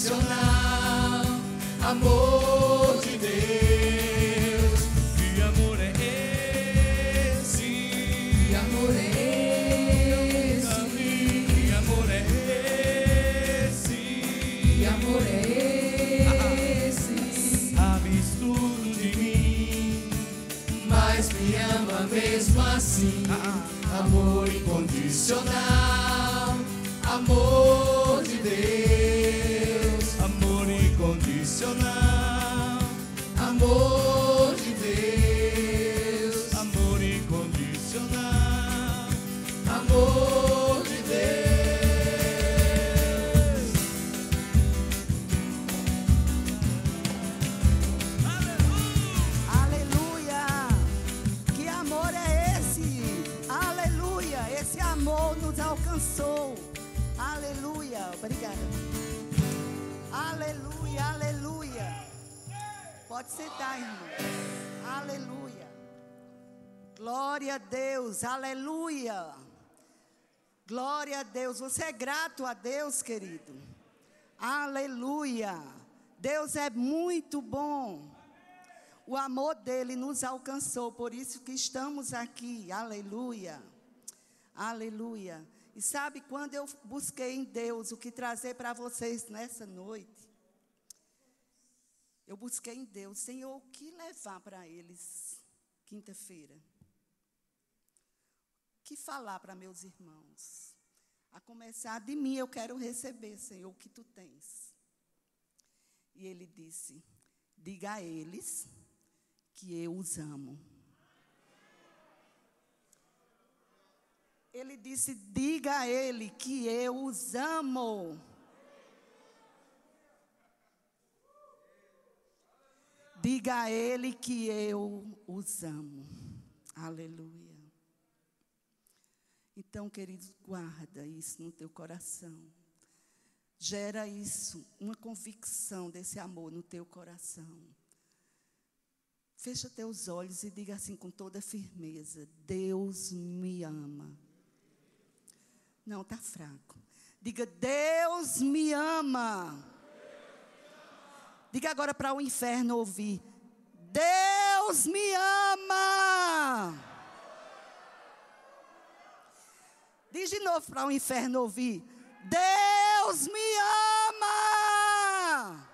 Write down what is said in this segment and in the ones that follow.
incondicional, amor de Deus. que amor é esse? Que amor é esse? Que amor é esse? Que amor é esse? Sabes tudo de mim, Mas me ama mesmo assim. Amor incondicional, Aleluia! Aleluia. Pode sentar, irmão. Aleluia. Glória a Deus, aleluia. Glória a Deus. Você é grato a Deus, querido. Aleluia. Deus é muito bom. O amor dele nos alcançou, por isso que estamos aqui. Aleluia. Aleluia. E sabe quando eu busquei em Deus o que trazer para vocês nessa noite? Eu busquei em Deus, Senhor, o que levar para eles quinta-feira? O que falar para meus irmãos? A começar de mim eu quero receber, Senhor, o que tu tens. E ele disse: Diga a eles que eu os amo. Ele disse: Diga a ele que eu os amo. Diga a ele que eu os amo. Aleluia. Então, queridos, guarda isso no teu coração. Gera isso, uma convicção desse amor no teu coração. Fecha teus olhos e diga assim com toda firmeza: Deus me ama. Não, está fraco. Diga: Deus me ama. Diga agora para o inferno ouvir: Deus me ama. Diz de novo para o inferno ouvir: Deus me ama.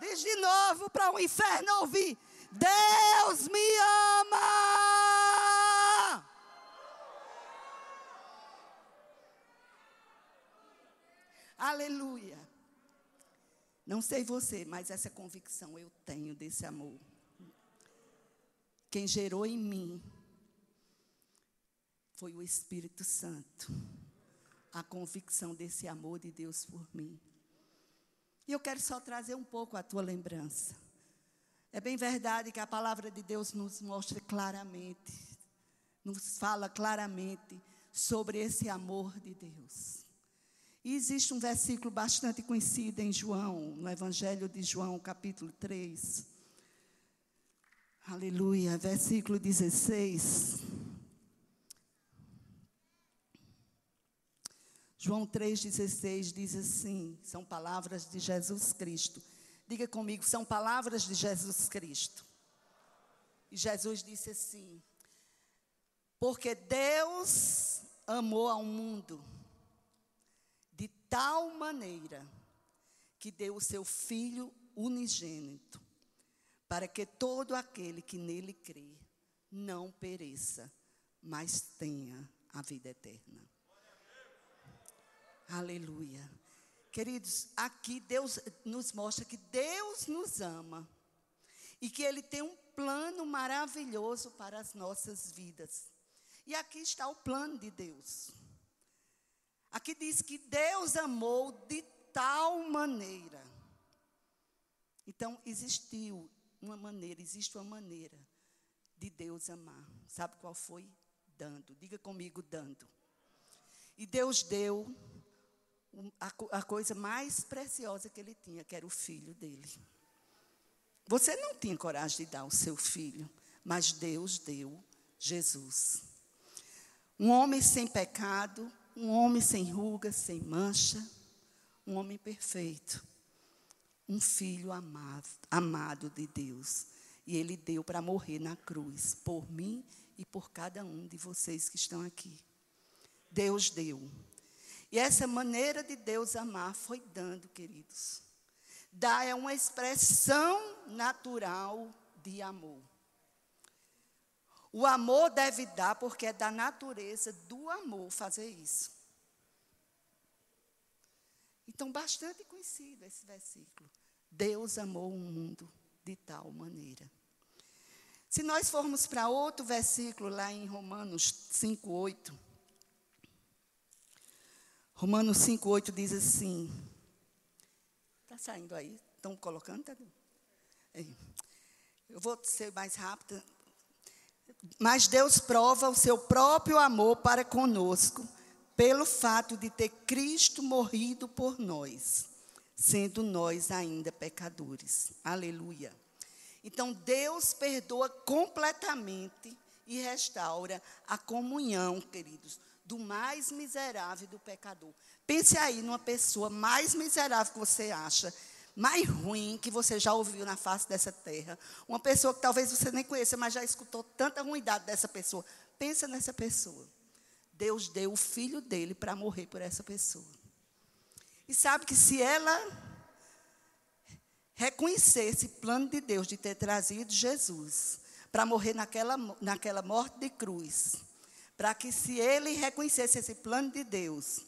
Diz de novo para o inferno ouvir: Deus me ama. Aleluia. Não sei você, mas essa convicção eu tenho desse amor. Quem gerou em mim foi o Espírito Santo. A convicção desse amor de Deus por mim. E eu quero só trazer um pouco a tua lembrança. É bem verdade que a palavra de Deus nos mostra claramente, nos fala claramente sobre esse amor de Deus. E existe um versículo bastante conhecido em João, no Evangelho de João, capítulo 3. Aleluia, versículo 16. João 3,16 diz assim: são palavras de Jesus Cristo. Diga comigo, são palavras de Jesus Cristo. E Jesus disse assim: Porque Deus amou ao mundo tal maneira que deu o seu Filho unigênito, para que todo aquele que nele crê não pereça, mas tenha a vida eterna. Aleluia. Queridos, aqui Deus nos mostra que Deus nos ama e que Ele tem um plano maravilhoso para as nossas vidas. E aqui está o plano de Deus. Aqui diz que Deus amou de tal maneira. Então, existiu uma maneira, existe uma maneira de Deus amar. Sabe qual foi? Dando. Diga comigo, dando. E Deus deu a, coisa mais preciosa que ele tinha, que era o filho dele. Você não tinha coragem de dar o seu filho, mas Deus deu Jesus. Um homem sem pecado, um homem sem ruga, sem mancha, um homem perfeito. Um filho amado, amado de Deus. E ele deu para morrer na cruz, por mim e por cada um de vocês que estão aqui. Deus deu. E essa maneira de Deus amar foi dando, queridos. Dar é uma expressão natural de amor. O amor deve dar porque é da natureza do amor fazer isso. Então, bastante conhecido esse versículo. Deus amou o mundo de tal maneira. Se nós formos para outro versículo lá em Romanos 5:8, Romanos 5:8 diz assim: Está saindo aí? Estão colocando? Tá? Eu vou ser mais rápida. Mas Deus prova o seu próprio amor para conosco, pelo fato de ter Cristo morrido por nós, sendo nós ainda pecadores. Aleluia. Então Deus perdoa completamente e restaura a comunhão, queridos, do mais miserável do pecador. Pense aí numa pessoa mais miserável que você acha, mais ruim que você já ouviu na face dessa terra. Uma pessoa que talvez você nem conheça, mas já escutou tanta ruindade dessa pessoa. Pensa nessa pessoa. Deus deu o filho dele para morrer por essa pessoa. E sabe que se ela reconhecer esse plano de Deus de ter trazido Jesus para morrer naquela, naquela morte de cruz, para que se ele reconhecesse esse plano de Deus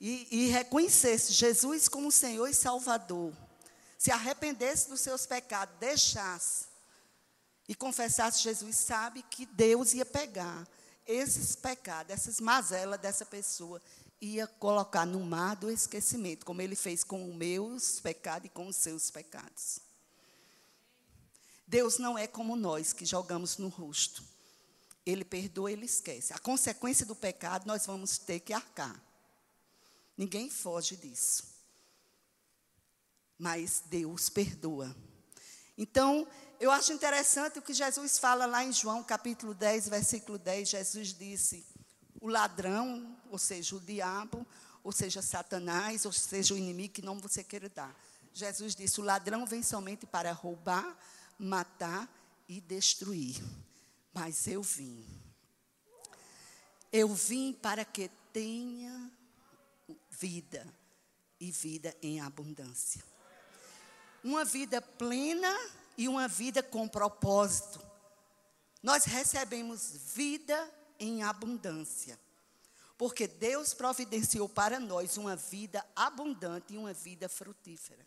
e, e reconhecesse Jesus como Senhor e Salvador, se arrependesse dos seus pecados, deixasse e confessasse Jesus, sabe que Deus ia pegar esses pecados, essas mazelas dessa pessoa ia colocar no mar do esquecimento, como ele fez com os meus pecados e com os seus pecados. Deus não é como nós que jogamos no rosto. Ele perdoa, ele esquece. A consequência do pecado nós vamos ter que arcar. Ninguém foge disso. Mas Deus perdoa. Então, eu acho interessante o que Jesus fala lá em João capítulo 10, versículo 10. Jesus disse: o ladrão, ou seja, o diabo, ou seja, Satanás, ou seja, o inimigo, que nome você queira dar. Jesus disse: o ladrão vem somente para roubar, matar e destruir. Mas eu vim. Eu vim para que tenha vida e vida em abundância. Uma vida plena e uma vida com propósito. Nós recebemos vida em abundância. Porque Deus providenciou para nós uma vida abundante e uma vida frutífera.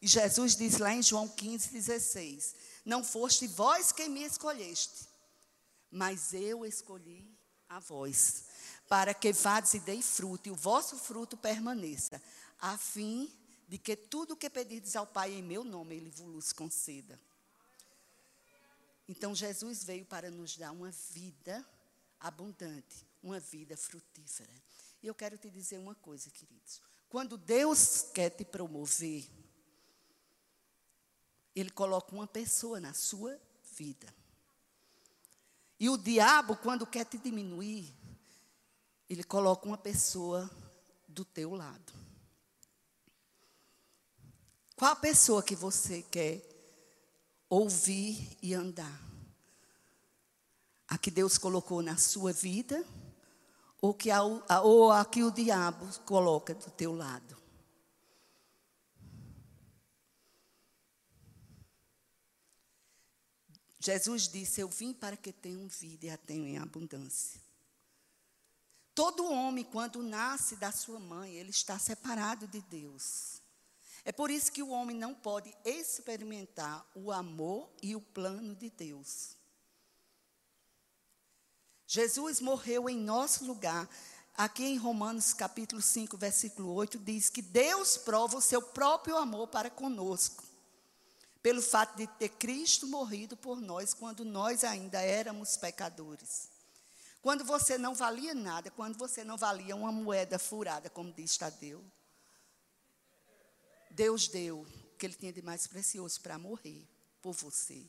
E Jesus diz lá em João 15, 16: Não foste vós quem me escolheste, mas eu escolhi a vós, para que vades e dei fruto, e o vosso fruto permaneça, a fim de que tudo o que pedirdes ao Pai em meu nome, Ele vos conceda. Então, Jesus veio para nos dar uma vida abundante, uma vida frutífera. E eu quero te dizer uma coisa, queridos. Quando Deus quer te promover, Ele coloca uma pessoa na sua vida. E o diabo, quando quer te diminuir, ele coloca uma pessoa do teu lado. Qual a pessoa que você quer ouvir e andar? a que Deus colocou na sua vida ou, que a, ou a que o diabo coloca do teu lado. Jesus disse: Eu vim para que tenham vida e a tenham em abundância. Todo homem, quando nasce da sua mãe, ele está separado de Deus. É por isso que o homem não pode experimentar o amor e o plano de Deus. Jesus morreu em nosso lugar. Aqui em Romanos capítulo 5, versículo 8, diz que Deus prova o seu próprio amor para conosco, pelo fato de ter Cristo morrido por nós quando nós ainda éramos pecadores. Quando você não valia nada, quando você não valia uma moeda furada, como diz Tadeu, Deus deu que ele tinha de mais precioso para morrer por você.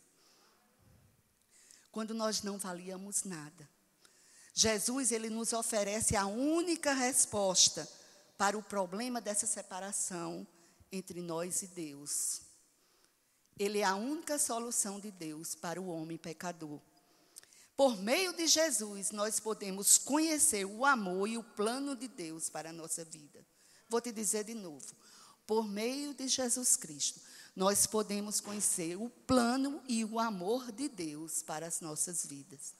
Quando nós não valíamos nada. Jesus, ele nos oferece a única resposta para o problema dessa separação entre nós e Deus. Ele é a única solução de Deus para o homem pecador. Por meio de Jesus, nós podemos conhecer o amor e o plano de Deus para a nossa vida. Vou te dizer de novo. Por meio de Jesus Cristo, nós podemos conhecer o plano e o amor de Deus para as nossas vidas.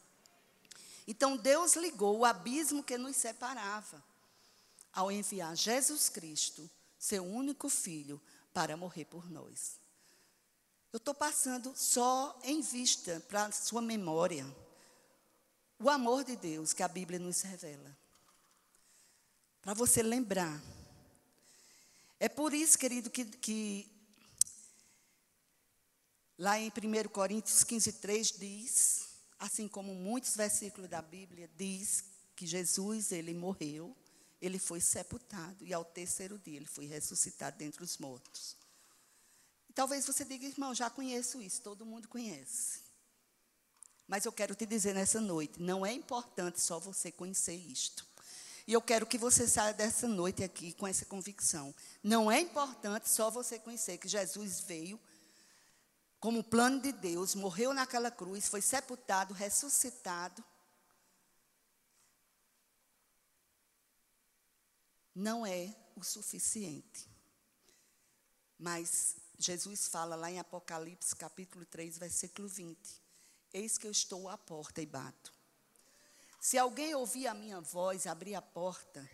Então, Deus ligou o abismo que nos separava ao enviar Jesus Cristo, seu único filho, para morrer por nós. Eu estou passando só em vista para sua memória o amor de Deus que a Bíblia nos revela. Para você lembrar. É por isso, querido, que, que lá em 1 Coríntios 15, 3 diz, assim como muitos versículos da Bíblia, diz que Jesus, ele morreu, ele foi sepultado e ao terceiro dia ele foi ressuscitado dentre os mortos. Talvez você diga, irmão, já conheço isso, todo mundo conhece. Mas eu quero te dizer nessa noite, não é importante só você conhecer isto. E eu quero que você saia dessa noite aqui com essa convicção. Não é importante só você conhecer que Jesus veio como plano de Deus, morreu naquela cruz, foi sepultado, ressuscitado. Não é o suficiente. Mas Jesus fala lá em Apocalipse capítulo 3, versículo 20: Eis que eu estou à porta e bato. Se alguém ouvir a minha voz, abrir a porta,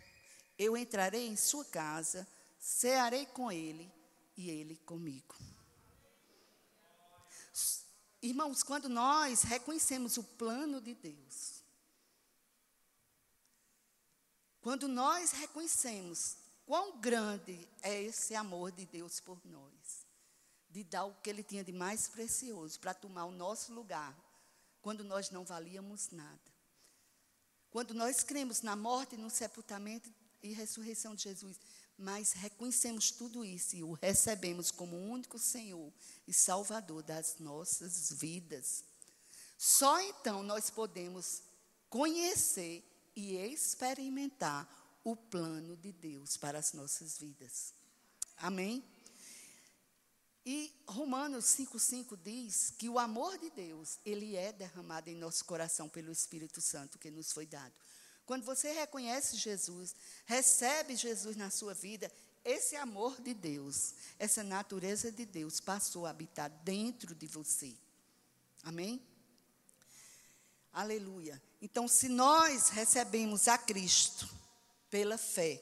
eu entrarei em sua casa, cearei com ele e ele comigo. Irmãos, quando nós reconhecemos o plano de Deus, quando nós reconhecemos quão grande é esse amor de Deus por nós, de dar o que ele tinha de mais precioso para tomar o nosso lugar, quando nós não valíamos nada. Quando nós cremos na morte, no sepultamento e ressurreição de Jesus, mas reconhecemos tudo isso e o recebemos como único Senhor e Salvador das nossas vidas. Só então nós podemos conhecer e experimentar o plano de Deus para as nossas vidas. Amém? E Romanos 5,5 diz que o amor de Deus, ele é derramado em nosso coração pelo Espírito Santo que nos foi dado. Quando você reconhece Jesus, recebe Jesus na sua vida, esse amor de Deus, essa natureza de Deus passou a habitar dentro de você. Amém? Aleluia. Então, se nós recebemos a Cristo pela fé,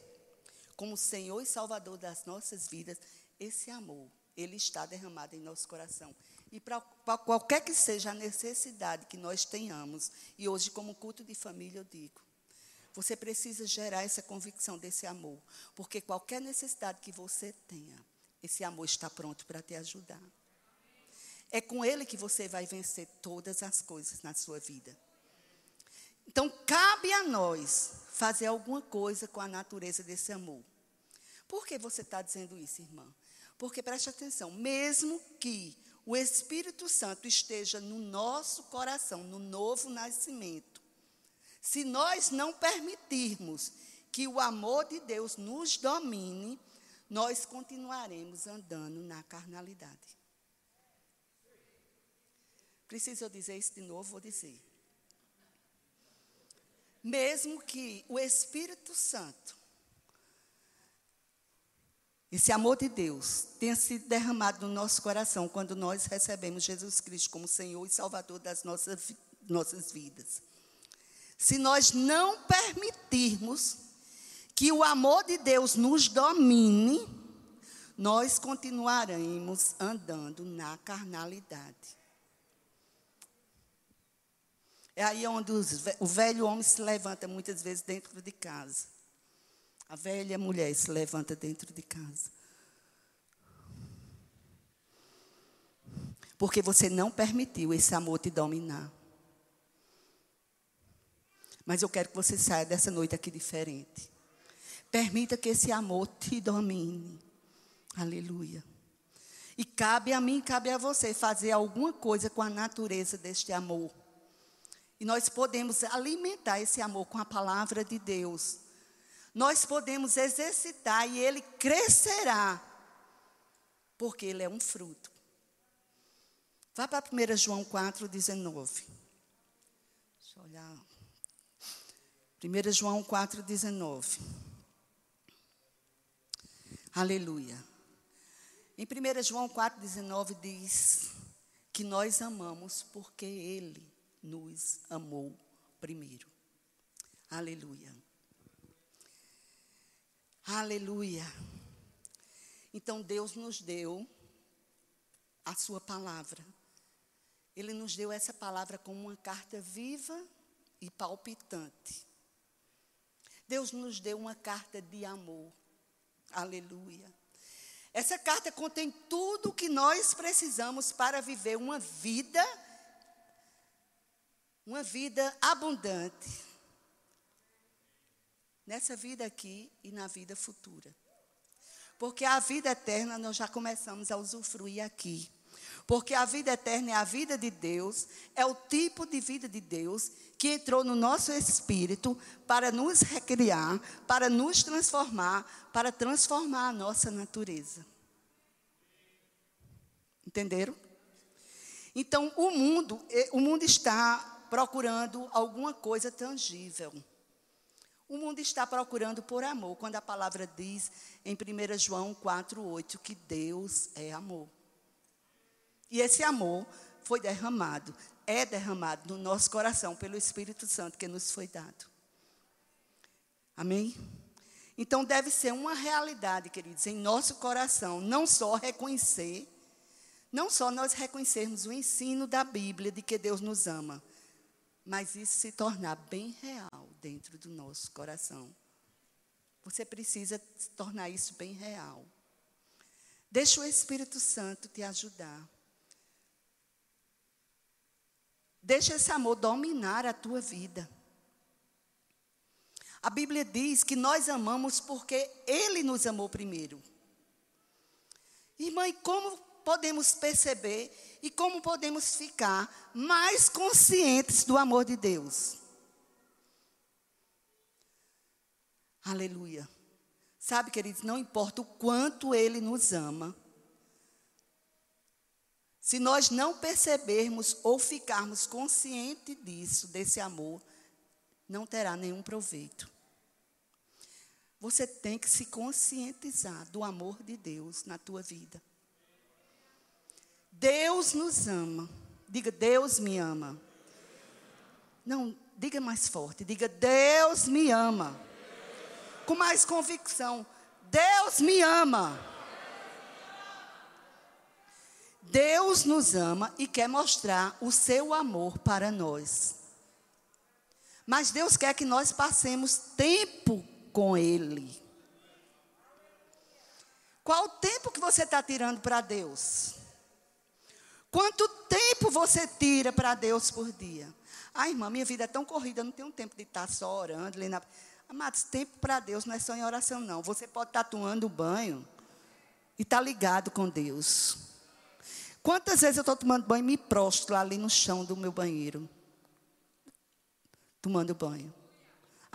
como Senhor e Salvador das nossas vidas, esse amor ele está derramado em nosso coração. E para qualquer que seja a necessidade que nós tenhamos, e hoje, como culto de família, eu digo, você precisa gerar essa convicção desse amor, porque qualquer necessidade que você tenha, esse amor está pronto para te ajudar. É com ele que você vai vencer todas as coisas na sua vida. Então, cabe a nós fazer alguma coisa com a natureza desse amor. Por que você está dizendo isso, irmã? Porque preste atenção, mesmo que o Espírito Santo esteja no nosso coração, no novo nascimento, se nós não permitirmos que o amor de Deus nos domine, nós continuaremos andando na carnalidade. Preciso dizer isso de novo? Vou dizer. Mesmo que o Espírito Santo esse amor de Deus tenha sido derramado no nosso coração quando nós recebemos Jesus Cristo como Senhor e Salvador das nossas, nossas vidas. Se nós não permitirmos que o amor de Deus nos domine, nós continuaremos andando na carnalidade. É aí onde os, o velho homem se levanta muitas vezes dentro de casa. A velha mulher se levanta dentro de casa. Porque você não permitiu esse amor te dominar. Mas eu quero que você saia dessa noite aqui diferente. Permita que esse amor te domine. Aleluia. E cabe a mim, cabe a você fazer alguma coisa com a natureza deste amor. E nós podemos alimentar esse amor com a palavra de Deus. Nós podemos exercitar e ele crescerá, porque ele é um fruto. Vá para 1 João 4, 19. Deixa eu olhar. 1 João 4, 19. Aleluia. Em 1 João 4, 19 diz que nós amamos porque Ele nos amou primeiro. Aleluia. Aleluia. Então Deus nos deu a Sua palavra. Ele nos deu essa palavra como uma carta viva e palpitante. Deus nos deu uma carta de amor. Aleluia. Essa carta contém tudo o que nós precisamos para viver uma vida uma vida abundante. Nessa vida aqui e na vida futura. Porque a vida eterna nós já começamos a usufruir aqui. Porque a vida eterna é a vida de Deus, é o tipo de vida de Deus que entrou no nosso espírito para nos recriar, para nos transformar, para transformar a nossa natureza. Entenderam? Então, o mundo, o mundo está procurando alguma coisa tangível. O mundo está procurando por amor, quando a palavra diz em 1 João 4:8 que Deus é amor. E esse amor foi derramado, é derramado no nosso coração pelo Espírito Santo que nos foi dado. Amém? Então deve ser uma realidade, queridos, em nosso coração, não só reconhecer, não só nós reconhecermos o ensino da Bíblia de que Deus nos ama, mas isso se tornar bem real dentro do nosso coração. Você precisa tornar isso bem real. Deixa o Espírito Santo te ajudar. Deixa esse amor dominar a tua vida. A Bíblia diz que nós amamos porque Ele nos amou primeiro. Irmã, e como podemos perceber e como podemos ficar mais conscientes do amor de Deus? Aleluia. Sabe, queridos, não importa o quanto Ele nos ama, se nós não percebermos ou ficarmos conscientes disso, desse amor, não terá nenhum proveito. Você tem que se conscientizar do amor de Deus na tua vida. Deus nos ama. Diga, Deus me ama. Não, diga mais forte. Diga, Deus me ama. Com mais convicção. Deus me ama. Deus nos ama e quer mostrar o seu amor para nós. Mas Deus quer que nós passemos tempo com Ele. Qual o tempo que você está tirando para Deus? Quanto tempo você tira para Deus por dia? Ah, irmã, minha vida é tão corrida, eu não tenho tempo de estar só orando. Na... Amados, tempo para Deus não é só em oração, não. Você pode estar tomando banho e estar tá ligado com Deus. Quantas vezes eu estou tomando banho e me prostro ali no chão do meu banheiro? Tomando banho.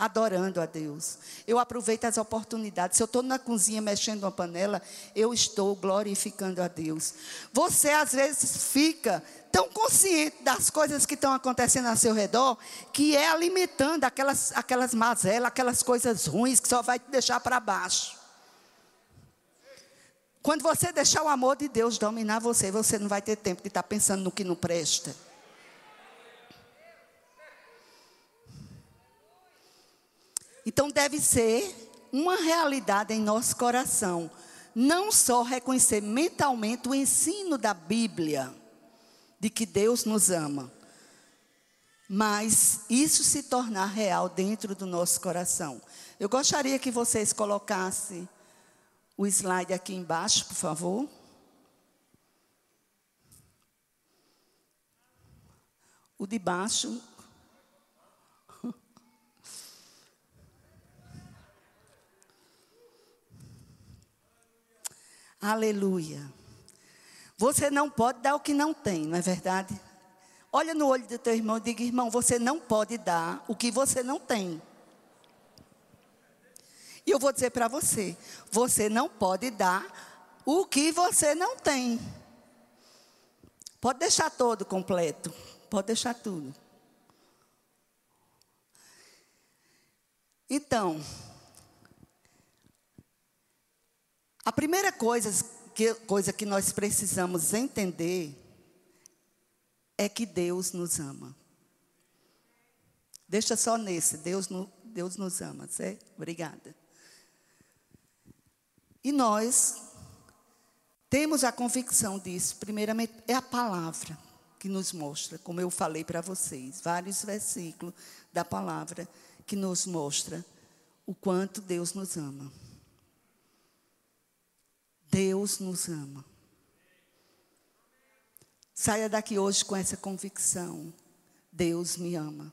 Adorando a Deus. Eu aproveito as oportunidades. Se eu estou na cozinha mexendo uma panela, eu estou glorificando a Deus. Você às vezes fica tão consciente das coisas que estão acontecendo ao seu redor, que é alimentando aquelas, aquelas mazelas, aquelas coisas ruins que só vai te deixar para baixo. Quando você deixar o amor de Deus dominar você, você não vai ter tempo de estar pensando no que não presta. Então deve ser uma realidade em nosso coração, não só reconhecer mentalmente o ensino da Bíblia de que Deus nos ama, mas isso se tornar real dentro do nosso coração. Eu gostaria que vocês colocassem o slide aqui embaixo, por favor. O de baixo. Aleluia. Você não pode dar o que não tem, não é verdade? Olha no olho do teu irmão e diga, irmão, você não pode dar o que você não tem. E eu vou dizer para você: você não pode dar o que você não tem. Pode deixar todo completo. Pode deixar tudo. Então, a primeira coisa que, coisa que nós precisamos entender é que Deus nos ama. Deixa só nesse, Deus, no, Deus nos ama, certo? Obrigada. E nós temos a convicção disso. Primeiramente, é a palavra que nos mostra, como eu falei para vocês, vários versículos da palavra que nos mostra o quanto Deus nos ama. Deus nos ama. Saia daqui hoje com essa convicção. Deus me ama.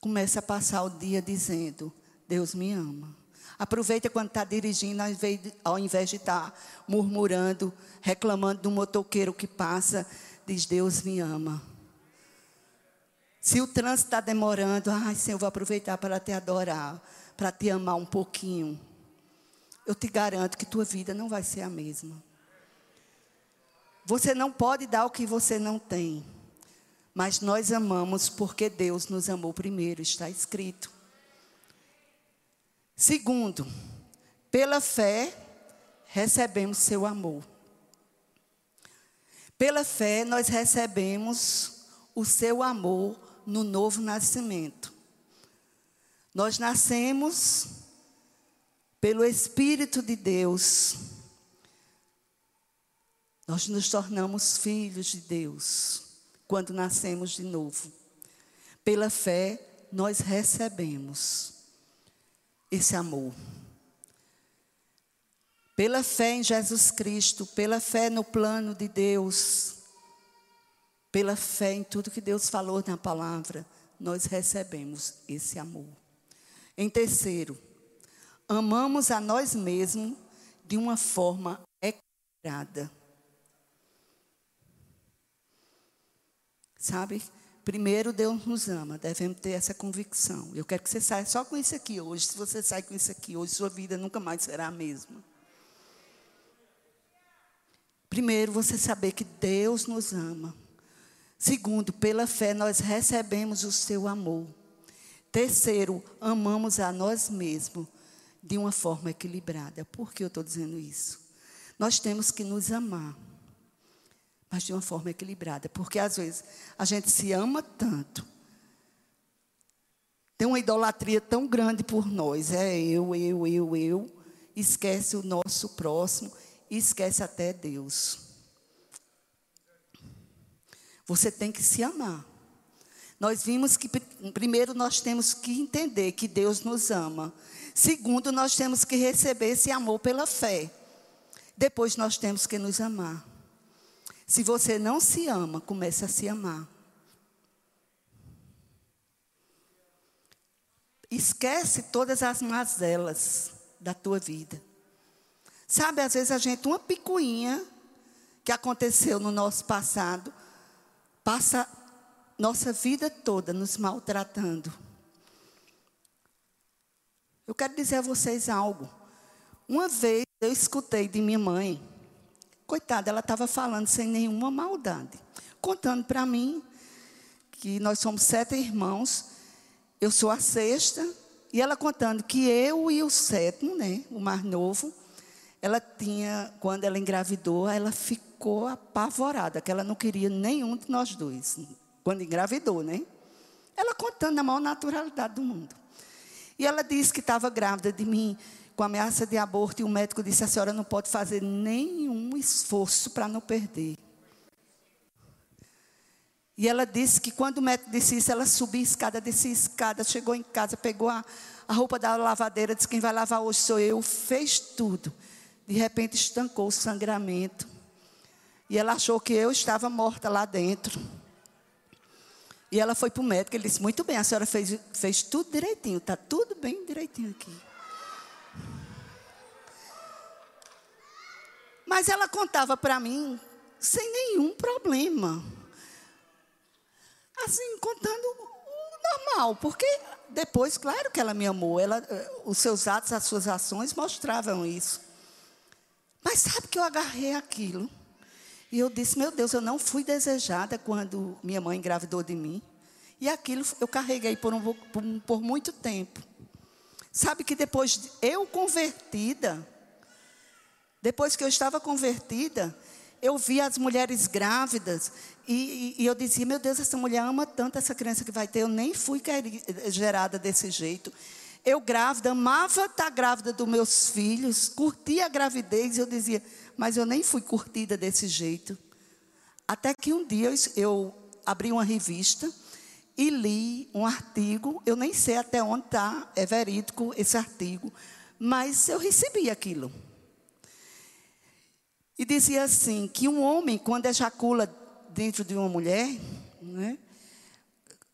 Comece a passar o dia dizendo: Deus me ama. Aproveita quando está dirigindo, ao invés, de, estar tá murmurando, reclamando do motoqueiro que passa, diz: Deus me ama. Se o trânsito está demorando, ai Senhor, vou aproveitar para te adorar, para te amar um pouquinho. Eu te garanto que tua vida não vai ser a mesma. Você não pode dar o que você não tem. Mas nós amamos porque Deus nos amou primeiro, está escrito. Segundo, pela fé recebemos seu amor. Pela fé nós recebemos o seu amor no novo nascimento. Nós nascemos pelo Espírito de Deus. Nós nos tornamos filhos de Deus quando nascemos de novo. Pela fé, nós recebemos esse amor. Pela fé em Jesus Cristo, pela fé no plano de Deus, pela fé em tudo que Deus falou na palavra, nós recebemos esse amor. Em terceiro, amamos a nós mesmos de uma forma equilibrada. Sabe? Primeiro, Deus nos ama, devemos ter essa convicção. Eu quero que você saia só com isso aqui hoje. Se você sai com isso aqui hoje, sua vida nunca mais será a mesma. Primeiro, você saber que Deus nos ama. Segundo, pela fé nós recebemos o seu amor. Terceiro, amamos a nós mesmos de uma forma equilibrada. Por que eu estou dizendo isso? Nós temos que nos amar, mas de uma forma equilibrada. Porque às vezes a gente se ama tanto, tem uma idolatria tão grande por nós, é eu, eu, eu, eu, esquece o nosso próximo, esquece até Deus. Você tem que se amar. Nós vimos que, primeiro, nós temos que entender que Deus nos ama. Segundo, nós temos que receber esse amor pela fé. Depois, nós temos que nos amar. Se você não se ama, comece a se amar. Esquece todas as mazelas da tua vida. Sabe, às vezes a gente, uma picuinha que aconteceu no nosso passado, passa nossa vida toda nos maltratando. Eu quero dizer a vocês algo. Uma vez eu escutei de minha mãe, coitada, ela estava falando sem nenhuma maldade, contando para mim que nós somos sete irmãos, eu sou a sexta, e ela contando que eu e o sétimo, né, o mais novo, ela tinha, quando ela engravidou, ela ficou apavorada, que ela não queria nenhum de nós dois, quando engravidou, né? Ela contando na maior naturalidade do mundo. E ela disse que estava grávida de mim com ameaça de aborto, e o médico disse: a senhora não pode fazer nenhum esforço para não perder. E ela disse que quando o médico disse isso, ela subiu a escada, descia a escada, chegou em casa, pegou a, a roupa da lavadeira, disse: quem vai lavar hoje sou eu. Fez tudo. De repente estancou o sangramento. E ela achou que eu estava morta lá dentro. E ela foi para o médico, ele disse, muito bem, a senhora fez, fez tudo direitinho, está tudo bem direitinho aqui. Mas ela contava para mim sem nenhum problema. Assim, contando o normal, porque depois, claro que ela me amou, ela, eh, os seus atos, as suas ações mostravam isso. Mas sabe que eu agarrei aquilo? E eu disse: Meu Deus, eu não fui desejada quando minha mãe engravidou de mim. E aquilo eu carreguei por, um, por, por muito tempo. Sabe que depois de eu convertida, depois que eu estava convertida, eu via as mulheres grávidas e, e, e, eu dizia: Meu Deus, essa mulher ama tanto essa criança que vai ter. Eu nem fui gerada desse jeito. Eu grávida, amava estar grávida dos meus filhos, curtia a gravidez. Eu dizia: Mas eu nem fui curtida desse jeito. Até que um dia eu, abri uma revista e li um artigo. Eu nem sei até onde está, é verídico esse artigo, mas eu recebi aquilo. E dizia assim: que um homem, quando ejacula dentro de uma mulher, né,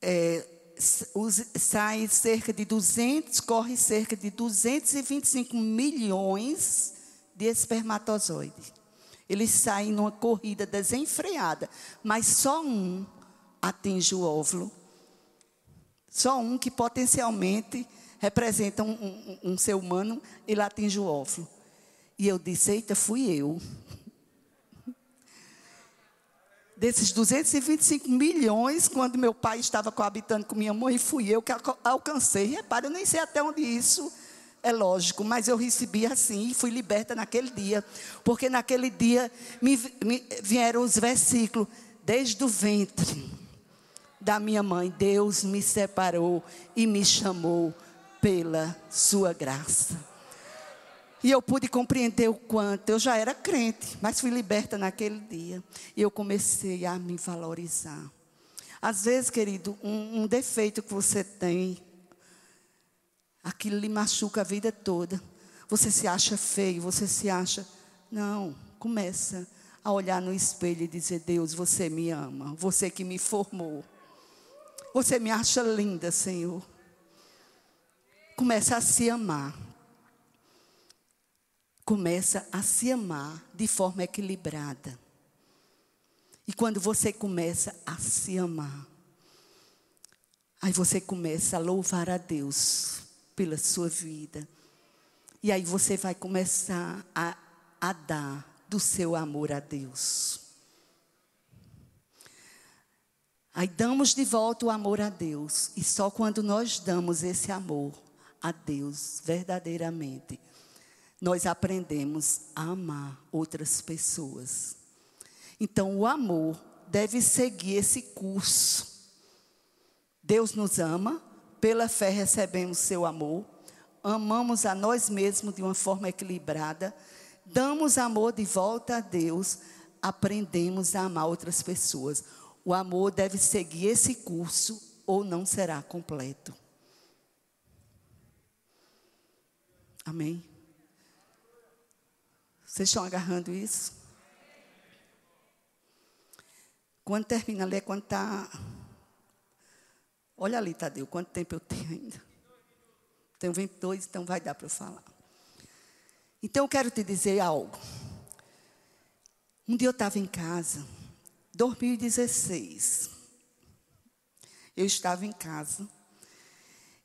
é, sai cerca de 200, corre cerca de 225 milhões de espermatozoides. Eles saem numa corrida desenfreada, mas só um atinge o óvulo. Só um que potencialmente representa um, um, um ser humano, ele atinge o óvulo. E eu disse: Eita, fui eu. Desses 225 milhões, quando meu pai estava coabitando com minha mãe, fui eu que alcancei. Repare, eu nem sei até onde isso é lógico, mas eu recebi assim e fui liberta naquele dia. Porque naquele dia me, me vieram os versículos, desde o ventre da minha mãe, Deus me separou e me chamou pela sua graça. E eu pude compreender o quanto eu já era crente, mas fui liberta naquele dia. E eu comecei a me valorizar. Às vezes, querido, um, um defeito que você tem, aquilo lhe machuca a vida toda. Você se acha feio, você se acha. Não, começa a olhar no espelho e dizer: Deus, você me ama, você que me formou. Você me acha linda, Senhor. Começa a se amar começa a se amar de forma equilibrada. E quando você começa a se amar, aí você começa a louvar a Deus pela sua vida. E aí você vai começar a, a dar do seu amor a Deus. Aí damos de volta o amor a Deus. E só quando nós damos esse amor a Deus verdadeiramente, nós aprendemos a amar outras pessoas. Então, o amor deve seguir esse curso. Deus nos ama, pela fé recebemos seu amor, amamos a nós mesmos de uma forma equilibrada, damos amor de volta a Deus, aprendemos a amar outras pessoas. O amor deve seguir esse curso ou não será completo. Amém? Vocês estão agarrando isso? Quando termina ali, é quando está. Olha ali, Tadeu, quanto tempo eu tenho ainda? Tenho 22, então vai dar para eu falar. Então eu quero te dizer algo. Um dia eu estava em casa, 2016. Eu estava em casa.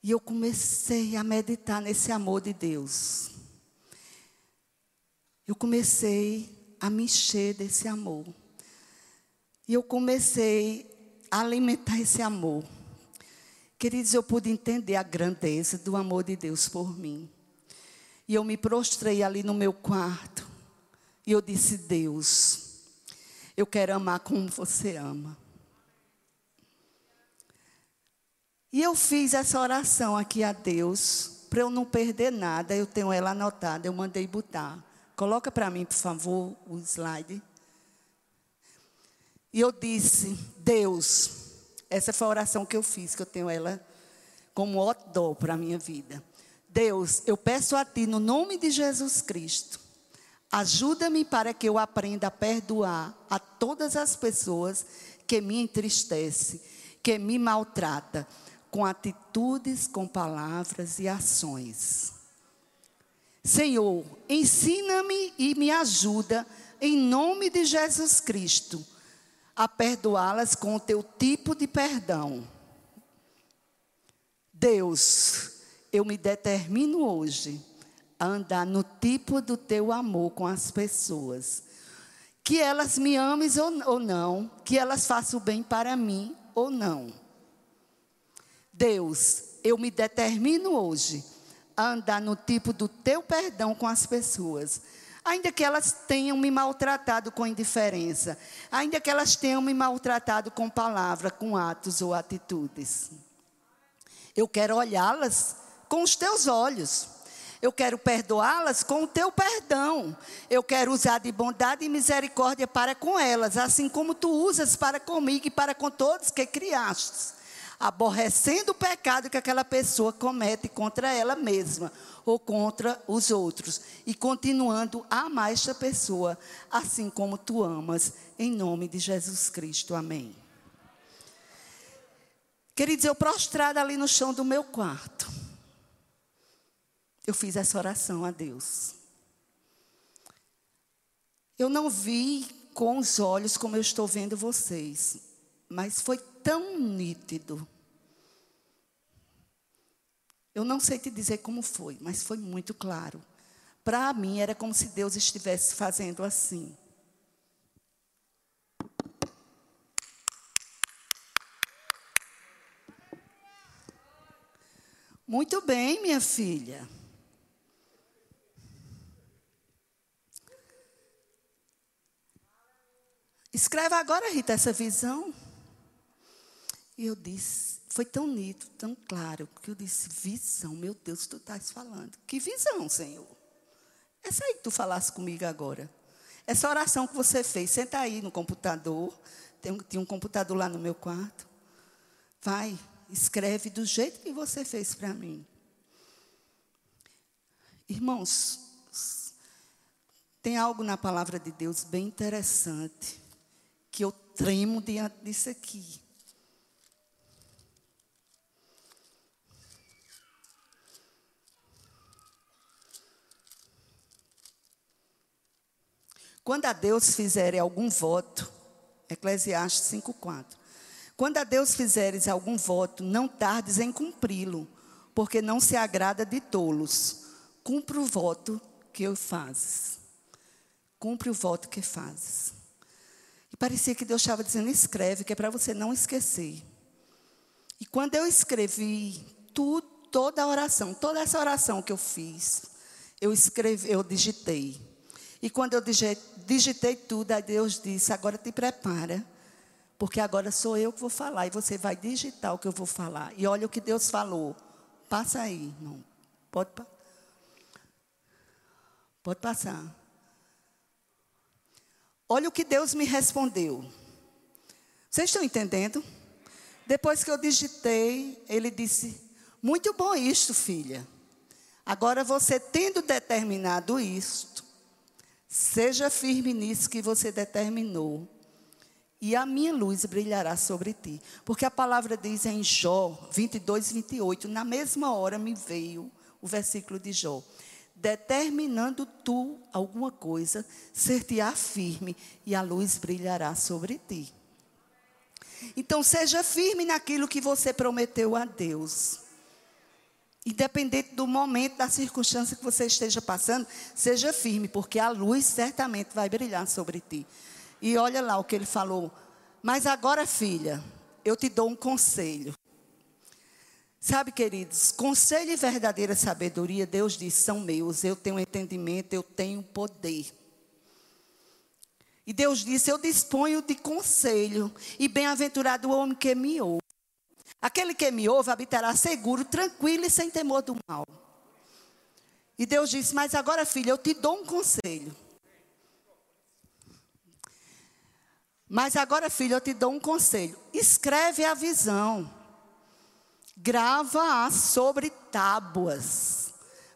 E eu comecei a meditar nesse amor de Deus eu comecei a me encher desse amor. E eu comecei a alimentar esse amor. Queridos, eu pude entender a grandeza do amor de Deus por mim. E eu me prostrei ali no meu quarto. E eu disse: Deus, eu quero amar como você ama. E eu fiz essa oração aqui a Deus, para eu não perder nada. Eu tenho ela anotada, eu mandei botar. Coloca para mim, por favor, o slide. E eu disse: Deus, essa foi a oração que eu fiz, que eu tenho ela como odó para a minha vida. Deus, eu peço a Ti, no nome de Jesus Cristo, ajuda-me para que eu aprenda a perdoar a todas as pessoas que me entristecem, que me maltrata, com atitudes, com palavras e ações. Senhor, ensina-me e me ajuda, em nome de Jesus Cristo, a perdoá-las com o teu tipo de perdão. Deus, eu me determino hoje a andar no tipo do teu amor com as pessoas. Que elas me amem ou não, que elas façam bem para mim ou não. Deus, eu me determino hoje a andar no tipo do teu perdão com as pessoas. Ainda que elas tenham me maltratado com indiferença, ainda que elas tenham me maltratado com palavra, com atos ou atitudes. Eu quero olhá-las com os teus olhos. Eu quero perdoá-las com o teu perdão. Eu quero usar de bondade e misericórdia para com elas, assim como tu usas para comigo e para com todos que criaste. Aborrecendo o pecado que aquela pessoa comete contra ela mesma ou contra os outros. E continuando a amar esta pessoa, assim como tu amas, em nome de Jesus Cristo. Amém. Queridos, eu prostrada ali no chão do meu quarto eu fiz essa oração a Deus. Eu não vi com os olhos como eu estou vendo vocês, mas foi tão nítido. Eu não sei te dizer como foi, mas foi muito claro. Para mim era como se Deus estivesse fazendo assim. Muito bem, minha filha. Escreve agora, Rita, essa visão. E eu disse, foi tão nítido, tão claro, que eu disse, visão, meu Deus, tu estás falando. Que visão, Senhor? Essa aí que tu falasse comigo agora. Essa oração que você fez, senta aí no computador. Tem, tinha um computador lá no meu quarto. Vai, escreve do jeito que você fez para mim. Irmãos, tem algo na palavra de Deus bem interessante que eu tremo diante disso aqui. Quando a Deus fizerem algum voto, Eclesiastes 5,4. Quando a Deus fizeres algum voto, não tardes em cumpri-lo, porque não se agrada de tolos. Cumpre o voto que fazes. Cumpre o voto que fazes. E parecia que Deus estava dizendo: escreve, que é para você não esquecer. E quando eu escrevi tudo, toda a oração, toda essa oração que eu fiz, eu escrevi, eu digitei. E quando eu digitei tudo, aí Deus disse: agora te prepara, porque agora sou eu que vou falar e você vai digitar o que eu vou falar. E olha o que Deus falou. Passa aí, irmão. Pode, pode passar. Olha o que Deus me respondeu. Vocês estão entendendo? Depois que eu digitei, ele disse: Muito bom isto, filha. Agora você tendo determinado isto, seja firme nisso que você determinou, e a minha luz brilhará sobre ti. Porque a palavra diz em Jó 22, 28, na mesma hora me veio o versículo de Jó determinando tu alguma coisa, ser-te-á firme e a luz brilhará sobre ti. Então, seja firme naquilo que você prometeu a Deus. Independente do momento, da circunstância que você esteja passando, seja firme, porque a luz certamente vai brilhar sobre ti. E olha lá o que ele falou. Mas agora, filha, eu te dou um conselho. Sabe, queridos, conselho e verdadeira sabedoria, Deus diz, são meus. Eu tenho entendimento, eu tenho poder. E Deus disse: Eu disponho de conselho, e bem-aventurado o homem que me ouve. Aquele que me ouve habitará seguro, tranquilo e sem temor do mal. E Deus disse: Mas agora, filha, eu te dou um conselho. Mas agora, filha, eu te dou um conselho. Escreve a visão grava-a sobre tábuas,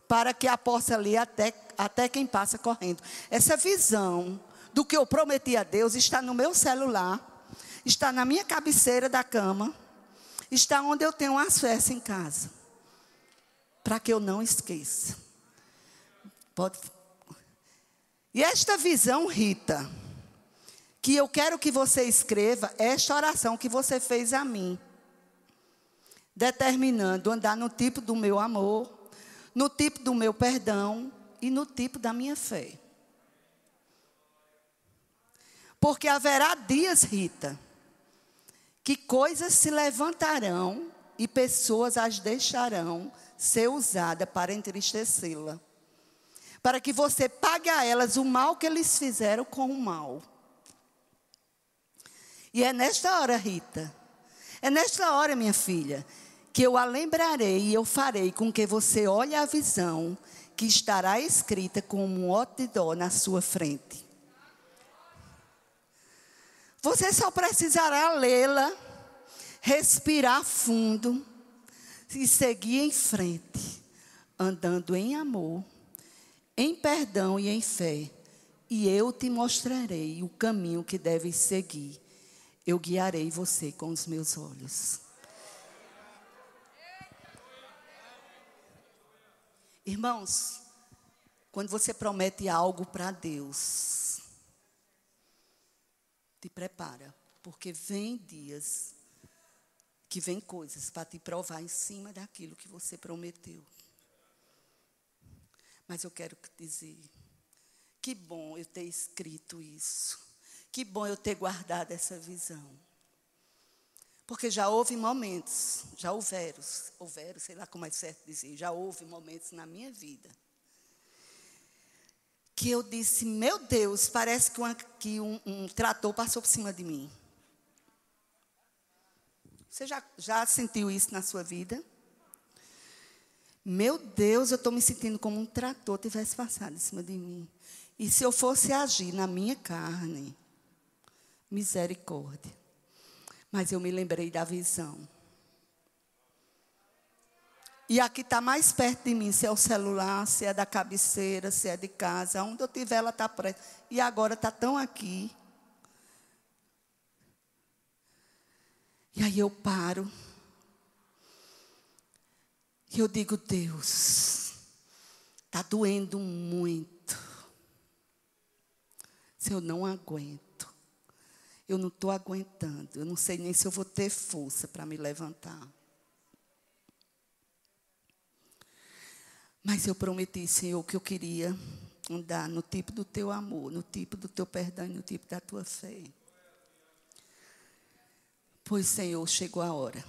para que a possa ler até, até quem passa correndo. Essa visão do que eu prometi a Deus está no meu celular, está na minha cabeceira da cama, está onde eu tenho acesso em casa, para que eu não esqueça. Pode. E esta visão, Rita, que eu quero que você escreva esta oração que você fez a mim, determinando andar no tipo do meu amor, no tipo do meu perdão e no tipo da minha fé. Porque haverá dias, Rita, que coisas se levantarão e pessoas as deixarão ser usadas para entristecê-la. Para que você pague a elas o mal que eles fizeram com o mal. E é nesta hora, Rita, é nesta hora, minha filha, que eu a lembrarei e eu farei com que você olhe a visão que estará escrita como um outdoor na sua frente. Você só precisará lê-la, respirar fundo e seguir em frente, andando em amor, em perdão e em fé. E eu te mostrarei o caminho que deves seguir. Eu guiarei você com os meus olhos. Irmãos, quando você promete algo para Deus, te prepara, porque vem dias que vem coisas para te provar em cima daquilo que você prometeu. Mas eu quero dizer, que bom eu ter escrito isso. Que bom eu ter guardado essa visão. Porque já houve momentos, já houveram, houveram, sei lá como é certo dizer, já houve momentos na minha vida que eu disse, meu Deus, parece que, uma, que um, um trator passou por cima de mim. Você já, já sentiu isso na sua vida? Meu Deus, eu estou me sentindo como um trator tivesse passado em cima de mim. E se eu fosse agir na minha carne, misericórdia. Mas eu me lembrei da visão. E aqui está mais perto de mim, se é o celular, se é da cabeceira, se é de casa, onde eu tiver, ela está preta. E agora está tão aqui. E aí eu paro. E eu digo, Deus, está doendo muito. Se eu não aguento, eu não estou aguentando, eu não sei nem se eu vou ter força para me levantar. Mas eu prometi, Senhor, que eu queria andar no tipo do teu amor, no tipo do teu perdão e no tipo da tua fé. Pois, Senhor, chegou a hora.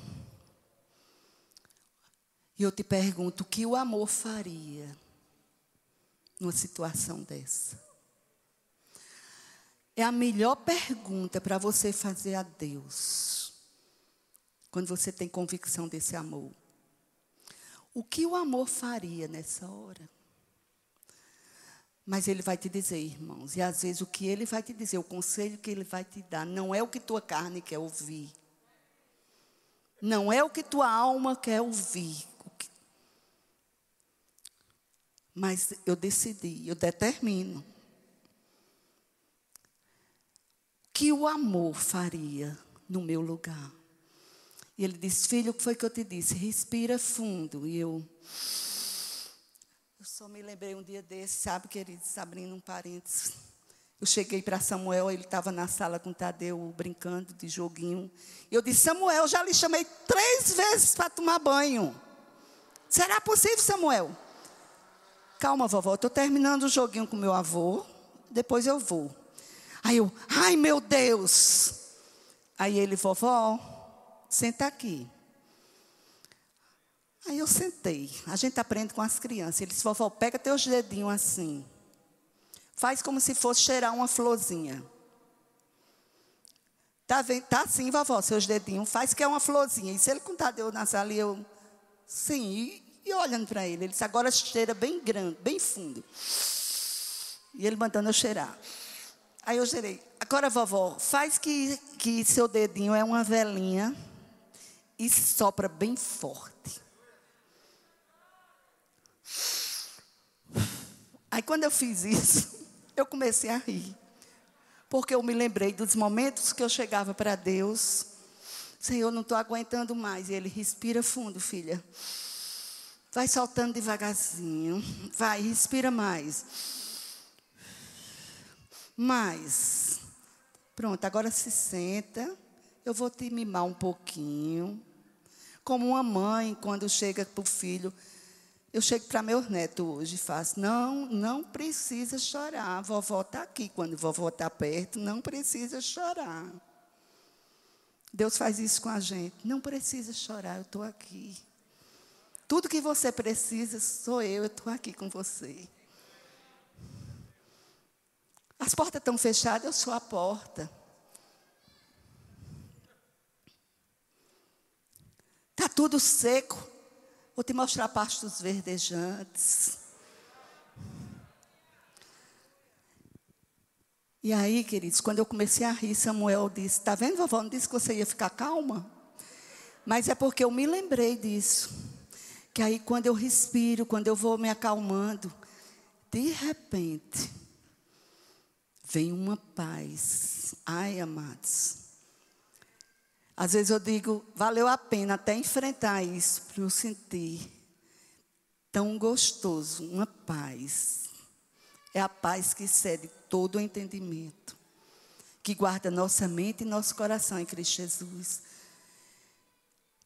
E eu te pergunto, o que o amor faria numa situação dessa? É a melhor pergunta para você fazer a Deus. Quando você tem convicção desse amor. O que o amor faria nessa hora? Mas ele vai te dizer, irmãos, e às vezes o que ele vai te dizer, o conselho que ele vai te dar, não é o que tua carne quer ouvir. Não é o que tua alma quer ouvir. Mas eu decidi, eu determino. Que o amor faria no meu lugar. E ele disse: Filho, o que foi que eu te disse? Respira fundo. E eu. Eu só me lembrei um dia desse, sabe, queridos, abrindo um parênteses. Eu cheguei para Samuel, ele estava na sala com o Tadeu brincando de joguinho. E eu disse: Samuel, já lhe chamei três vezes para tomar banho. Será possível, Samuel? Calma, vovó, estou terminando o joguinho com meu avô, depois eu vou. Aí eu, ai meu Deus. Aí ele, vovó, senta aqui. Aí eu sentei. A gente aprende com as crianças. Ele disse, vovó, pega teus dedinhos assim. Faz como se fosse cheirar uma florzinha. Tá, vendo? tá assim, vovó, seus dedinhos. Faz que é uma florzinha. E se ele contar deu na sala, eu, sim. E, e olhando para ele, ele disse, agora cheira bem grande, bem fundo. E ele mandando eu cheirar. Aí eu cheirei. Agora, vovó, faz que, que seu dedinho é uma velinha e sopra bem forte. Aí quando eu fiz isso, eu comecei a rir. Porque eu me lembrei dos momentos que eu chegava para Deus. Senhor, não estou aguentando mais. E ele respira fundo, filha. Vai soltando devagarzinho. Vai, respira mais. Mais. Pronto, agora se senta. Eu vou te mimar um pouquinho. Como uma mãe, quando chega para o filho, eu chego para meus netos hoje e faço, não, não precisa chorar. Vovó está aqui. Quando vovó está perto, não precisa chorar. Deus faz isso com a gente. Não precisa chorar, eu estou aqui. Tudo que você precisa sou eu, eu estou aqui com você. As portas estão fechadas, eu sou a porta. Está tudo seco. Vou te mostrar pastos verdejantes. E aí, queridos, quando eu comecei a rir, Samuel disse: Está vendo, vovó? Não disse que você ia ficar calma? Mas é porque eu me lembrei disso. Que aí, quando eu respiro, quando eu vou me acalmando, de repente, vem uma paz. Ai, amados. Às vezes eu digo, valeu a pena até enfrentar isso, para eu sentir tão gostoso, uma paz. É a paz que cede todo o entendimento, que guarda nossa mente e nosso coração em Cristo Jesus.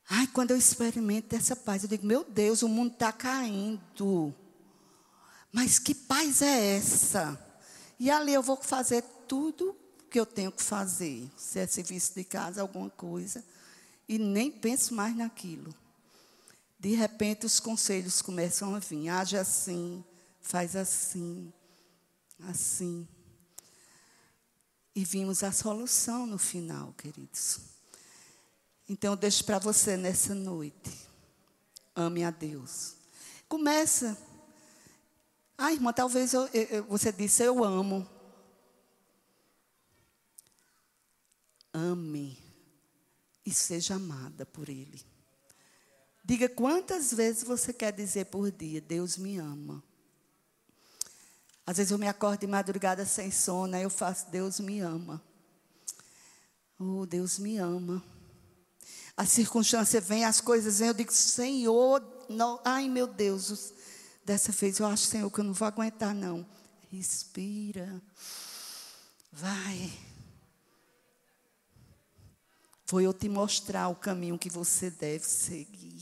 Ai, quando eu experimento essa paz, eu digo, meu Deus, o mundo está caindo. Mas que paz é essa? E ali eu vou fazer tudo que eu tenho que fazer. Se é serviço de casa, alguma coisa. E nem penso mais naquilo. De repente os conselhos começam a vir. Age assim, faz assim, assim. E vimos a solução no final, queridos. Então eu deixo para você nessa noite. Ame a Deus. Começa. Ah, irmã, talvez eu, eu, você disse eu amo. Ame e seja amada por Ele. Diga quantas vezes você quer dizer por dia: Deus me ama. Às vezes eu me acordo de madrugada sem sono, aí eu faço: Deus me ama. Oh, Deus me ama. A circunstância vem, as coisas vêm, eu digo: Senhor, não, ai meu Deus, dessa vez eu acho, Senhor, que eu não vou aguentar, não. Respira. Vai. Foi eu te mostrar o caminho que você deve seguir.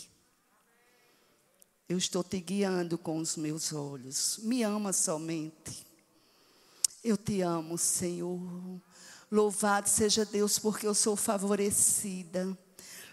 Eu estou te guiando com os meus olhos. Me ama somente. Eu te amo, Senhor. Louvado seja Deus, porque eu sou favorecida.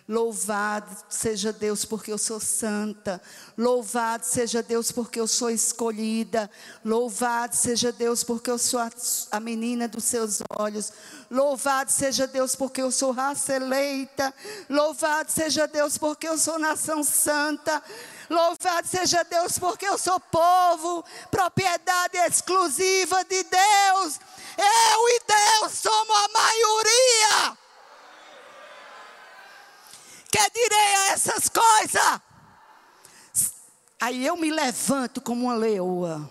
Louvado seja Deus porque eu sou santa. Louvado seja Deus porque eu sou escolhida. Louvado seja Deus porque eu sou a, a, menina dos seus olhos. Louvado seja Deus porque eu sou raça eleita. Louvado seja Deus porque eu sou nação santa. Louvado seja Deus porque eu sou povo, propriedade exclusiva de Deus. Eu e Deus somos a maioria. Que direi a essas coisas? Aí eu me levanto como uma leoa.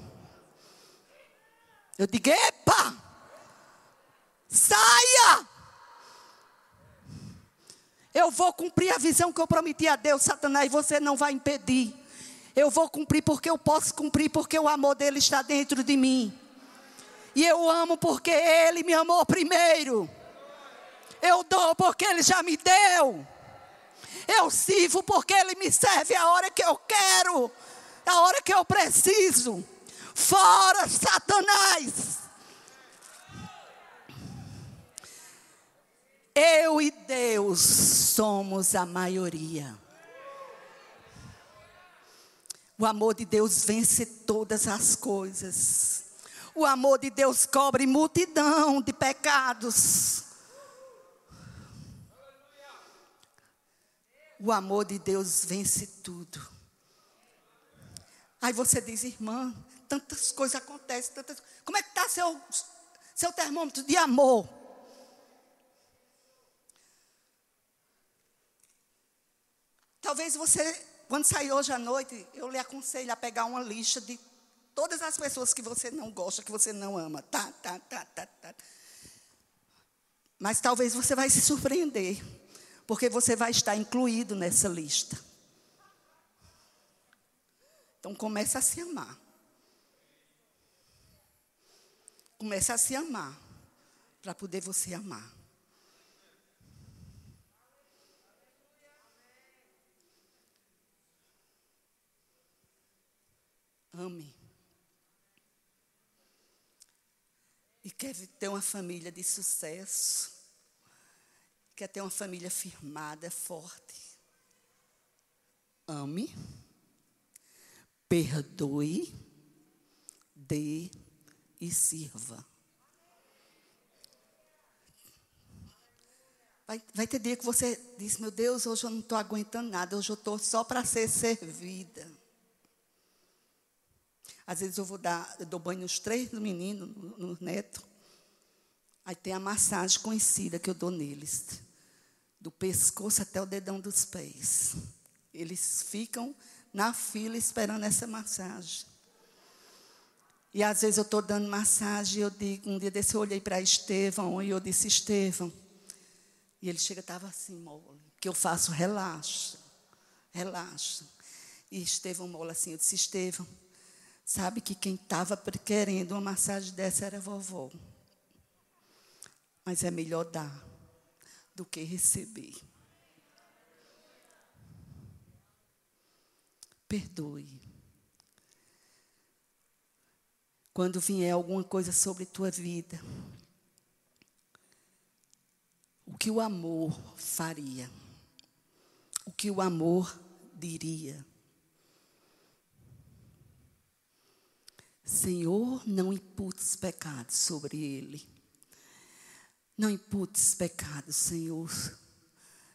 Eu digo: epa, saia. Eu vou cumprir a visão que eu prometi a Deus, Satanás, você não vai impedir. Eu vou cumprir porque eu posso cumprir, porque o amor dele está dentro de mim. E eu amo porque ele me amou primeiro. Eu dou porque ele já me deu. Eu sirvo porque Ele me serve a hora que eu quero, a hora que eu preciso. Fora Satanás. Eu e Deus somos a maioria. O amor de Deus vence todas as coisas. O amor de Deus cobre multidão de pecados. O amor de Deus vence tudo. Aí você diz, irmã, tantas coisas acontecem, tantas... como é que está seu, seu termômetro de amor? Talvez você, quando sair hoje à noite, eu lhe aconselho a pegar uma lista de todas as pessoas que você não gosta, que você não ama. Tá, tá, tá, tá, tá. Mas talvez você vai se surpreender porque você vai estar incluído nessa lista. Então começa a se amar. Começa a se amar para poder você amar. Ame. E quer ter uma família de sucesso. Quer ter uma família firmada, forte. Ame. Perdoe. Dê e sirva. Vai, vai ter dia que você diz: Meu Deus, hoje eu não estou aguentando nada, hoje eu estou só para ser servida. Às vezes eu vou dar, eu dou banho nos três meninos, no, no neto. Aí tem a massagem conhecida que eu dou neles. Do pescoço até o dedão dos pés. Eles ficam na fila esperando essa massagem. E às vezes eu estou dando massagem e eu digo, um dia desse eu olhei para Estevão e eu disse, Estevão. E ele chega, estava assim, mole. Que eu faço, relaxa, relaxa. E Estevão mola assim, eu disse, Estevão, sabe que quem estava querendo uma massagem dessa era a vovó. Mas é melhor dar do que receber. Perdoe. Quando vier alguma coisa sobre tua vida, o que o amor faria? O que o amor diria? Senhor, não imputes pecados sobre ele. Não imputes pecados, Senhor,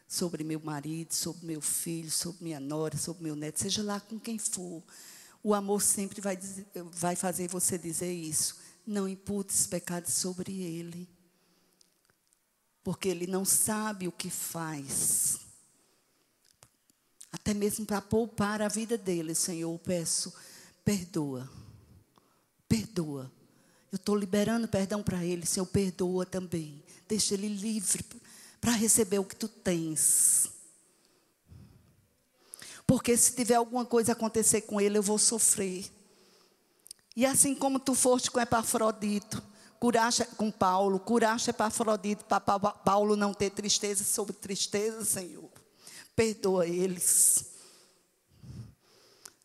sobre meu marido, sobre meu filho, sobre minha nora, sobre meu neto, seja lá com quem for. O amor sempre vai, dizer, vai fazer você dizer isso. Não imputes pecados sobre ele. Porque ele não sabe o que faz. Até mesmo para poupar a vida dele, Senhor, eu peço, perdoa. Perdoa. Eu estou liberando perdão para ele, Senhor, perdoa também. Deixa ele livre para receber o que tu tens. Porque se tiver alguma coisa acontecer com ele, eu vou sofrer. E assim como tu foste com Epafrodito, curaste com Paulo, curaste Epafrodito para Paulo não ter tristeza sobre tristeza, Senhor. Perdoa eles.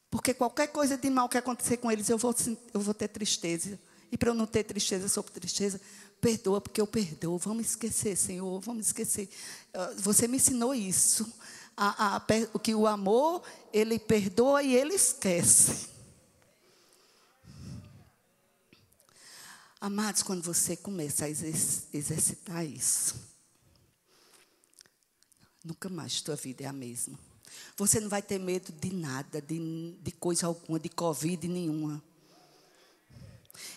Porque qualquer coisa de mal que acontecer com eles, eu vou, eu vou ter tristeza. E para eu não ter tristeza sobre tristeza, perdoa, porque eu perdoo. Vamos esquecer, Senhor, vamos esquecer. Ah, você me ensinou isso. A, a, que o amor, ele perdoa e ele esquece. Amados, quando você começa a exercitar isso, nunca mais tua vida é a mesma. Você não vai ter medo de nada, de, de coisa alguma, de Covid nenhuma.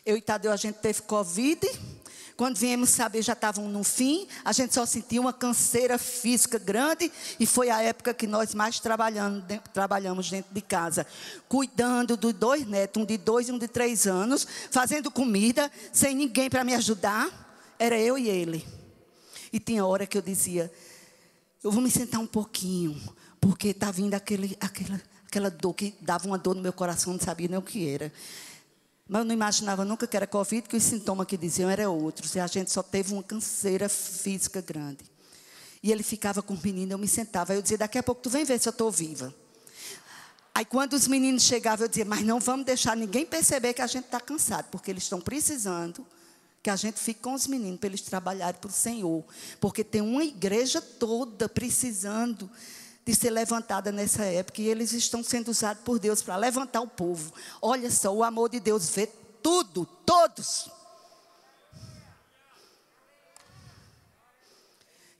Eu e Tadeu, a gente teve Covid. Quando viemos saber, já estavam no fim. A gente só sentia uma canseira física grande. E foi a época que nós mais trabalhamos, dentro de casa. Cuidando dos dois netos, um de dois e um de três anos. Fazendo comida, sem ninguém para me ajudar. Era eu e ele. E tinha hora que eu dizia: Eu vou me sentar um pouquinho porque está vindo aquele, aquela, aquela dor que dava uma dor no meu coração, não sabia nem o que era. Mas eu não imaginava nunca que era Covid, que os sintomas que diziam eram outros. E a gente só teve uma canseira física grande. E ele ficava com o menino, eu me sentava. Eu dizia, daqui a pouco tu vem ver se eu estou viva. Aí quando os meninos chegavam, eu dizia, mas não vamos deixar ninguém perceber que a gente está cansado, porque eles estão precisando que a gente fique com os meninos para eles trabalharem para o Senhor. Porque tem uma igreja toda precisando de ser levantada nessa época. E eles estão sendo usados por Deus para levantar o povo. Olha só, o amor de Deus vê tudo, todos.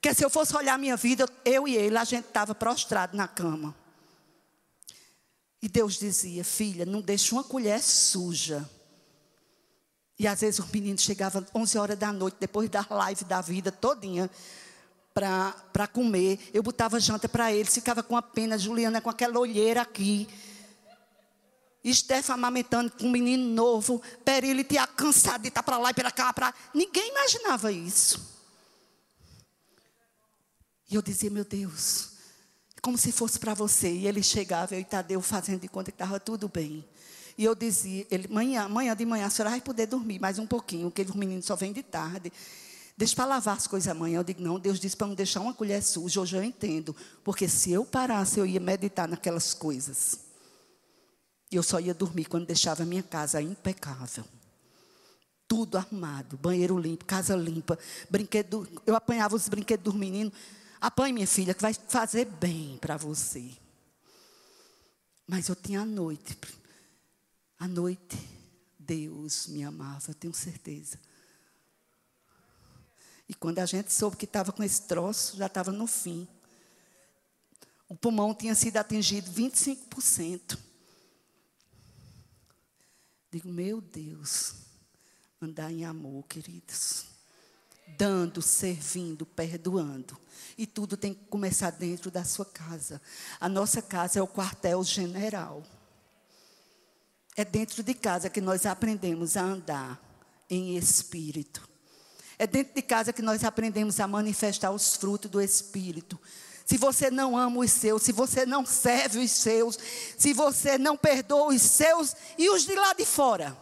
Que se eu fosse olhar a minha vida, eu e ele, a gente estava prostrado na cama. E Deus dizia: Filha, não deixe uma colher suja. E às vezes os meninos chegavam 11 horas da noite, depois da live da vida todinha para comer. Eu botava janta para eles, ficava com a pena, Juliana com aquela olheira aqui. Estef amamentando com um menino novo, Perile tinha cansado de estar para lá e para cá. Pra... Ninguém imaginava isso. E eu dizia, meu Deus, como se fosse para você. E ele chegava, eu e Tadeu fazendo de conta que estava tudo bem. E eu dizia, ele, manhã, amanhã de manhã a senhora vai poder dormir mais um pouquinho, porque os meninos só vêm de tarde. Deixa para lavar as coisas amanhã. Eu digo, não, Deus disse para não deixar uma colher suja. Hoje eu entendo. Porque se eu parasse, eu ia meditar naquelas coisas. E eu só ia dormir quando deixava a minha casa impecável. Tudo arrumado, banheiro limpo, casa limpa, brinquedo. Eu apanhava os brinquedos dos meninos. Apanhe, minha filha, que vai fazer bem para você. Mas eu tinha a noite. À noite, Deus me amava, eu tenho certeza. E quando a gente soube que estava com esse troço, já estava no fim. O pulmão tinha sido atingido 25%. Digo, meu Deus, andar em amor, queridos. Dando, servindo, perdoando. E tudo tem que começar dentro da sua casa. A nossa casa é o quartel-general. É dentro de casa que nós aprendemos a andar em espírito. É dentro de casa que nós aprendemos a manifestar os frutos do Espírito. Se você não ama os seus, se você não serve os seus, se você não perdoa os seus e os de lá de fora.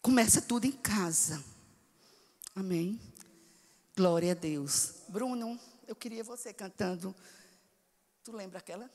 Começa tudo em casa. Amém. Glória a Deus. Bruno, eu queria você cantando. Tu lembra aquela?